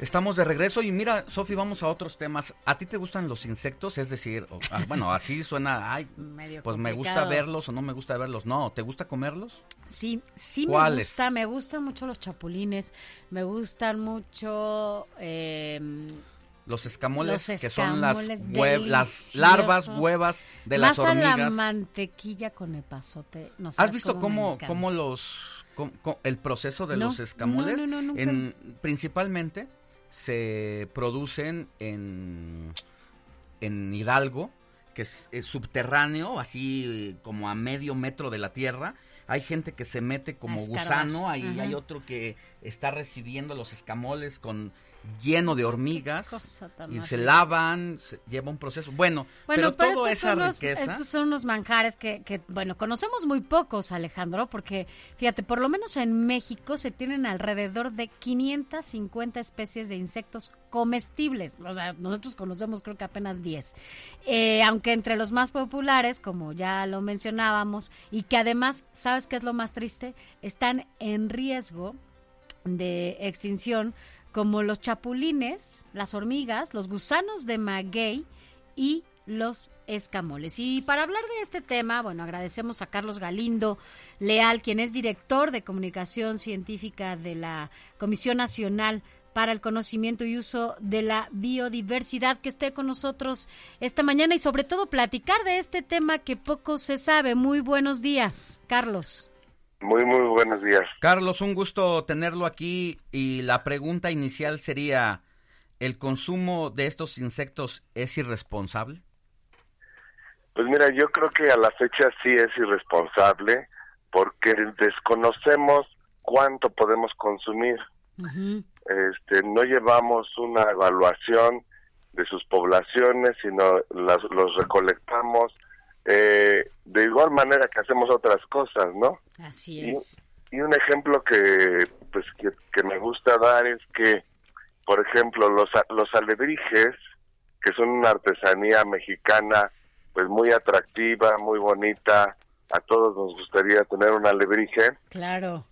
Estamos de regreso y mira, Sofi, vamos a otros temas. ¿A ti te gustan los insectos? Es decir, o- ah, bueno, así suena, ay, Medio pues me gusta verlos o no me gusta verlos. No, ¿te gusta comerlos? Sí, sí me gusta, me gustan mucho los chapulines, me gustan mucho eh, Los escamoles, Los que son las, las larvas, huevas de las más a la hormigas. mantequilla con epazote. No ¿Has visto cómo, encanta. cómo los cómo- cómo- el proceso de No, los escamoles? no, no, no, nunca. En- principalmente se producen en en Hidalgo, que es, es subterráneo, así como a medio metro de la tierra. Hay gente que se mete como gusano, ahí hay otro que está recibiendo los escamoles con lleno de hormigas y se lavan, se lleva un proceso. Bueno, Bueno, pero, pero, toda estos, esa son los, riqueza estos son unos manjares que, que, bueno, conocemos muy pocos, Alejandro, porque, fíjate, por lo menos en México se tienen alrededor de 550 especies de insectos comestibles. O sea, nosotros conocemos creo que apenas 10. Eh, aunque entre los más populares, como ya lo mencionábamos, y que además, ¿sabes qué es lo más triste? Están en riesgo de extinción como los chapulines, las hormigas, los gusanos de maguey y los escamoles. Y para hablar de este tema, bueno, agradecemos a Carlos Galindo Leal, quien es director de comunicación científica de la Comisión Nacional para el Conocimiento y Uso de la Biodiversidad, que esté con nosotros esta mañana y sobre todo platicar de este tema que poco se sabe. Muy buenos días, Carlos. Muy, muy buenos días. Carlos, un gusto tenerlo aquí y la pregunta inicial sería, ¿el consumo de estos insectos es irresponsable? Pues mira, yo creo que a la fecha sí es irresponsable porque desconocemos cuánto podemos consumir. Este, no llevamos una evaluación de sus poblaciones, sino las, los recolectamos eh, de igual manera que hacemos otras cosas, ¿no? Así es. Y un ejemplo que pues que, que me gusta dar es que, por ejemplo, los a- los alebrijes, que son una artesanía mexicana, pues muy atractiva, muy bonita, a todos nos gustaría tener un alebrije, Claro.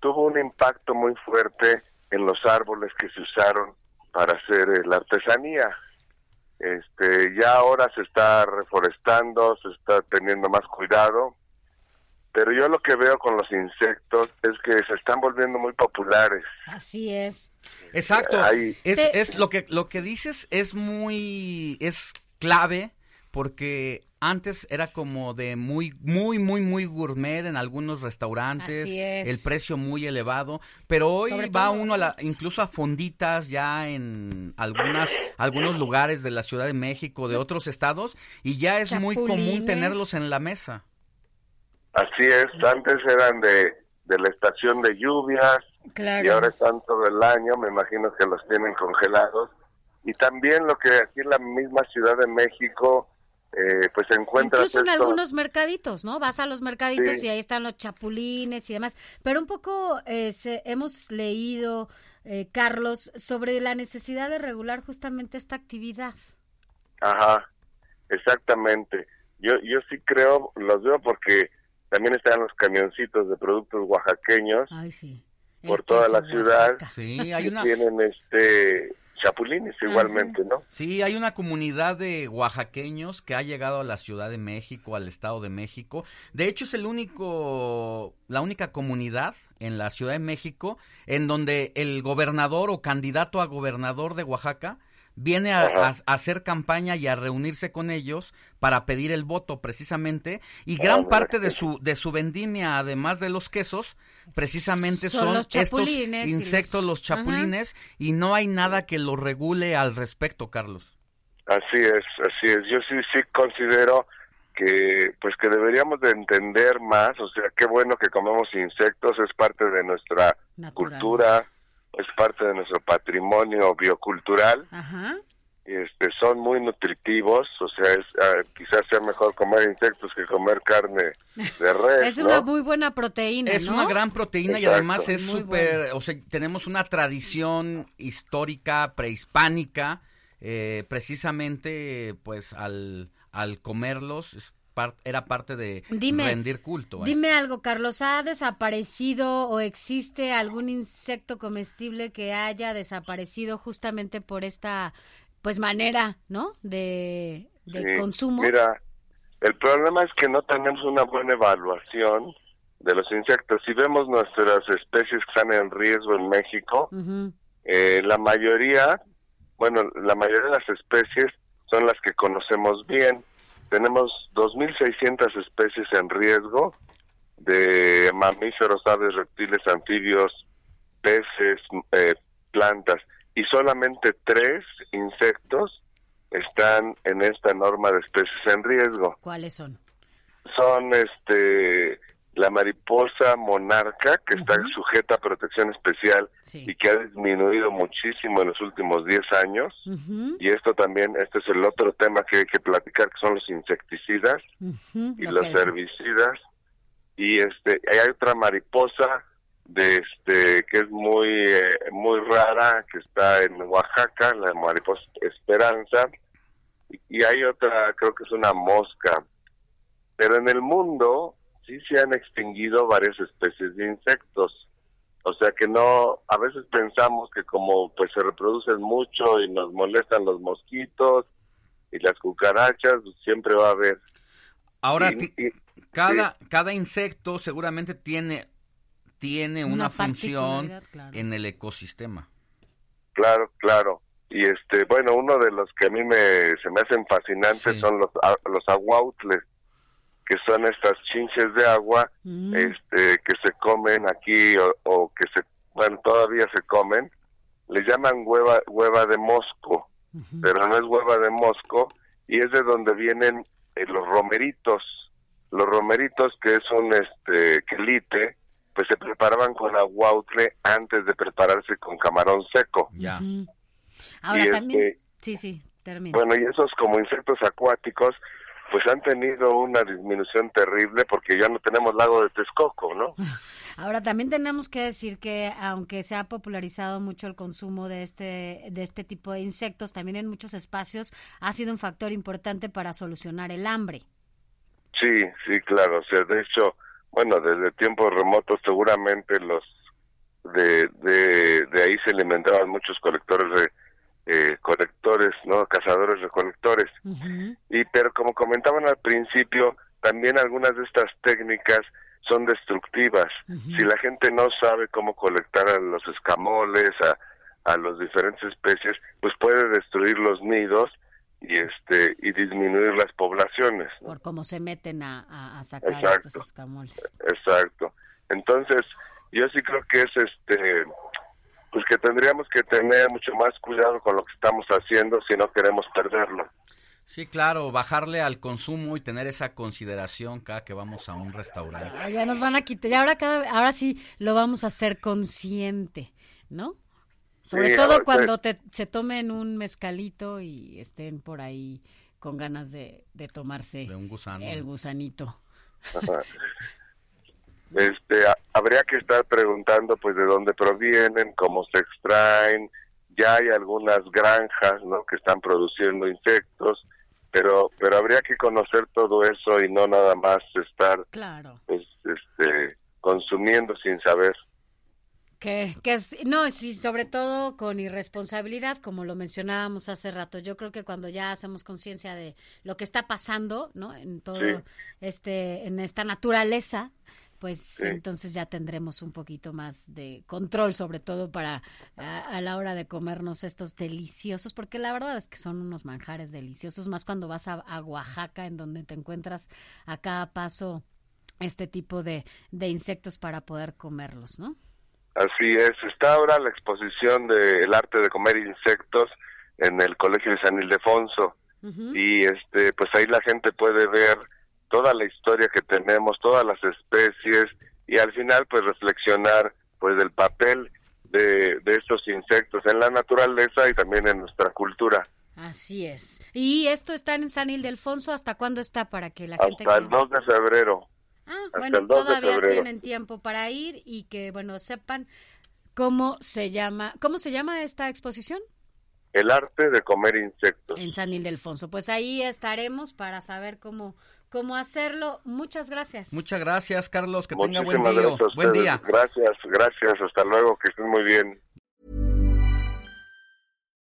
tuvo un impacto muy fuerte en los árboles que se usaron para hacer eh, la artesanía. Este, ya ahora se está reforestando, se está teniendo más cuidado, pero yo lo que veo con los insectos es que se están volviendo muy populares. Así es. Exacto. Ahí- Es, es lo que lo que dices es muy es clave porque antes era como de muy muy muy muy gourmet en algunos restaurantes, Así es. el precio muy elevado, pero hoy Sobre va todo- uno a la, incluso a fonditas ya en algunas algunos lugares de la Ciudad de México, de otros estados y ya es muy común tenerlos en la mesa. Así es, antes eran de, de la estación de lluvias Claro. y ahora están todo el año, me imagino que los tienen congelados. Y también lo que aquí en la misma Ciudad de México, eh, pues encuentras Incluso en esto- algunos mercaditos, ¿no? Vas a los mercaditos Sí. y ahí están los chapulines y demás. Pero un poco eh, se- hemos leído, eh, Carlos, sobre la necesidad de regular justamente esta actividad. Ajá, exactamente. Yo, yo sí creo, los veo porque también están los camioncitos de productos oaxaqueños Ay, sí. El por toda la ciudad. Sí, hay una tienen este chapulines igualmente, ¿no? Sí, hay una comunidad de oaxaqueños que ha llegado a la Ciudad de México, al Estado de México. De hecho, es el único, la única comunidad en la Ciudad de México en donde el gobernador o candidato a gobernador de Oaxaca viene a, Ajá. a- a hacer campaña y a reunirse con ellos para pedir el voto precisamente y gran mira parte de su de su vendimia además de los quesos precisamente Son son, los estos los- insectos los Ajá. chapulines y no hay nada que lo regule al respecto Carlos Así es, así es. Yo sí, sí considero que pues que deberíamos de entender más, o sea, qué bueno que comemos insectos, es parte de nuestra cultura, es parte de nuestro patrimonio biocultural. Ajá. Este, son muy nutritivos, o sea, es, ah, quizás sea mejor comer insectos que comer carne de res. es una muy buena proteína. Es una gran proteína y además es súper, o sea, tenemos una tradición histórica prehispánica, eh, precisamente, pues al, al comerlos era parte de rendir culto. Dime algo, Carlos, ¿ha desaparecido o existe algún insecto comestible que haya desaparecido justamente por esta pues manera, ¿no? De, consumo. Mira, el problema es que no tenemos una buena evaluación de los insectos. Si vemos nuestras especies que están en riesgo en México, eh, la mayoría, bueno, la mayoría de las especies son las que conocemos bien. Tenemos 2.600 especies en riesgo de mamíferos, aves, reptiles, anfibios, peces, eh, plantas y solamente tres insectos están en esta norma de especies en riesgo. ¿Cuáles son? Son este la mariposa monarca, que está sujeta a protección especial y que ha disminuido muchísimo en los últimos 10 años. Y esto también, este es el otro tema que hay que platicar, que son los insecticidas y los herbicidas. Y este hay otra mariposa de este que es muy eh, muy rara que está en Oaxaca la mariposa esperanza. Y hay otra creo que es una mosca. Pero en el mundo sí se han extinguido varias especies de insectos. O sea que no a veces pensamos que como pues se reproducen mucho y nos molestan los mosquitos y las cucarachas pues, siempre va a haber. Ahora cada cada insecto seguramente tiene tiene una, función en el ecosistema. Claro, claro. Y este, bueno, uno de los que a mí me, se me hacen fascinantes son los, los aguautles, que son estas chinches de agua mm. este, que se comen aquí o, que se, bueno, todavía se comen. Le llaman hueva, hueva de mosco, pero no es hueva de mosco y es de donde vienen eh, los romeritos. Los romeritos que es un este quelite pues se preparaban con aguautle antes de prepararse con camarón seco. Ya. Ahora también, este, sí, sí, termino. Bueno, y esos como insectos acuáticos, pues han tenido una disminución terrible porque ya no tenemos lago de Texcoco, ¿no? Ahora también tenemos que decir que aunque se ha popularizado mucho el consumo de este de este tipo de insectos, también en muchos espacios ha sido un factor importante para solucionar el hambre. Sí, sí, claro, o sea, de hecho bueno, desde tiempos remotos seguramente los de, de, ahí se alimentaban muchos colectores de eh, colectores, ¿no? Cazadores recolectores. Y pero como comentaban al principio, también algunas de estas técnicas son destructivas. Si la gente no sabe cómo colectar a los escamoles, a, a las diferentes especies, pues puede destruir los nidos y este y disminuir las poblaciones por cómo se meten a, a, sacar estos escamoles exacto entonces yo sí creo que es este pues que tendríamos que tener mucho más cuidado con lo que estamos haciendo si no queremos perderlo Sí, claro, bajarle al consumo y tener esa consideración cada que vamos a un restaurante. Ya nos van a quitar, ya ahora cada, ahora sí lo vamos a hacer consciente, ¿no? Sobre todo cuando te, se tomen un mezcalito y estén por ahí con ganas de, tomarse el gusanito. este, habría que estar preguntando pues de dónde provienen, cómo se extraen. Ya hay algunas granjas, ¿no? Que están produciendo insectos, pero pero habría que conocer todo eso y no nada más estar claro. pues, este consumiendo sin saber. Que, que es, no, sí, sobre todo con irresponsabilidad, como lo mencionábamos hace rato. Yo creo que cuando ya hacemos conciencia de lo que está pasando, ¿no? En todo este, en esta naturaleza, pues entonces ya tendremos un poquito más de control, sobre todo para a, la hora de comernos estos deliciosos, porque la verdad es que son unos manjares deliciosos, más cuando vas a, a Oaxaca, en donde te encuentras a cada paso este tipo de, de insectos para poder comerlos, ¿no? Así es, está ahora la exposición del arte de comer insectos en el Colegio de San Ildefonso. Y este pues ahí la gente puede ver toda la historia que tenemos, todas las especies y al final pues reflexionar pues del papel de, de estos insectos en la naturaleza y también en nuestra cultura. Así es. ¿Y esto está en San Ildefonso? ¿Hasta cuándo está para que la gente... Hasta el 2 de febrero. Ah, bueno, todavía tienen tiempo para ir y que, bueno, sepan cómo se llama, ¿cómo se llama esta exposición? El arte de comer insectos. En San Ildefonso. Pues ahí estaremos para saber cómo cómo hacerlo. Muchas gracias. Muchas gracias, Carlos. Que tenga buen día. Buen día. Gracias, gracias. Hasta luego. Que estén muy bien.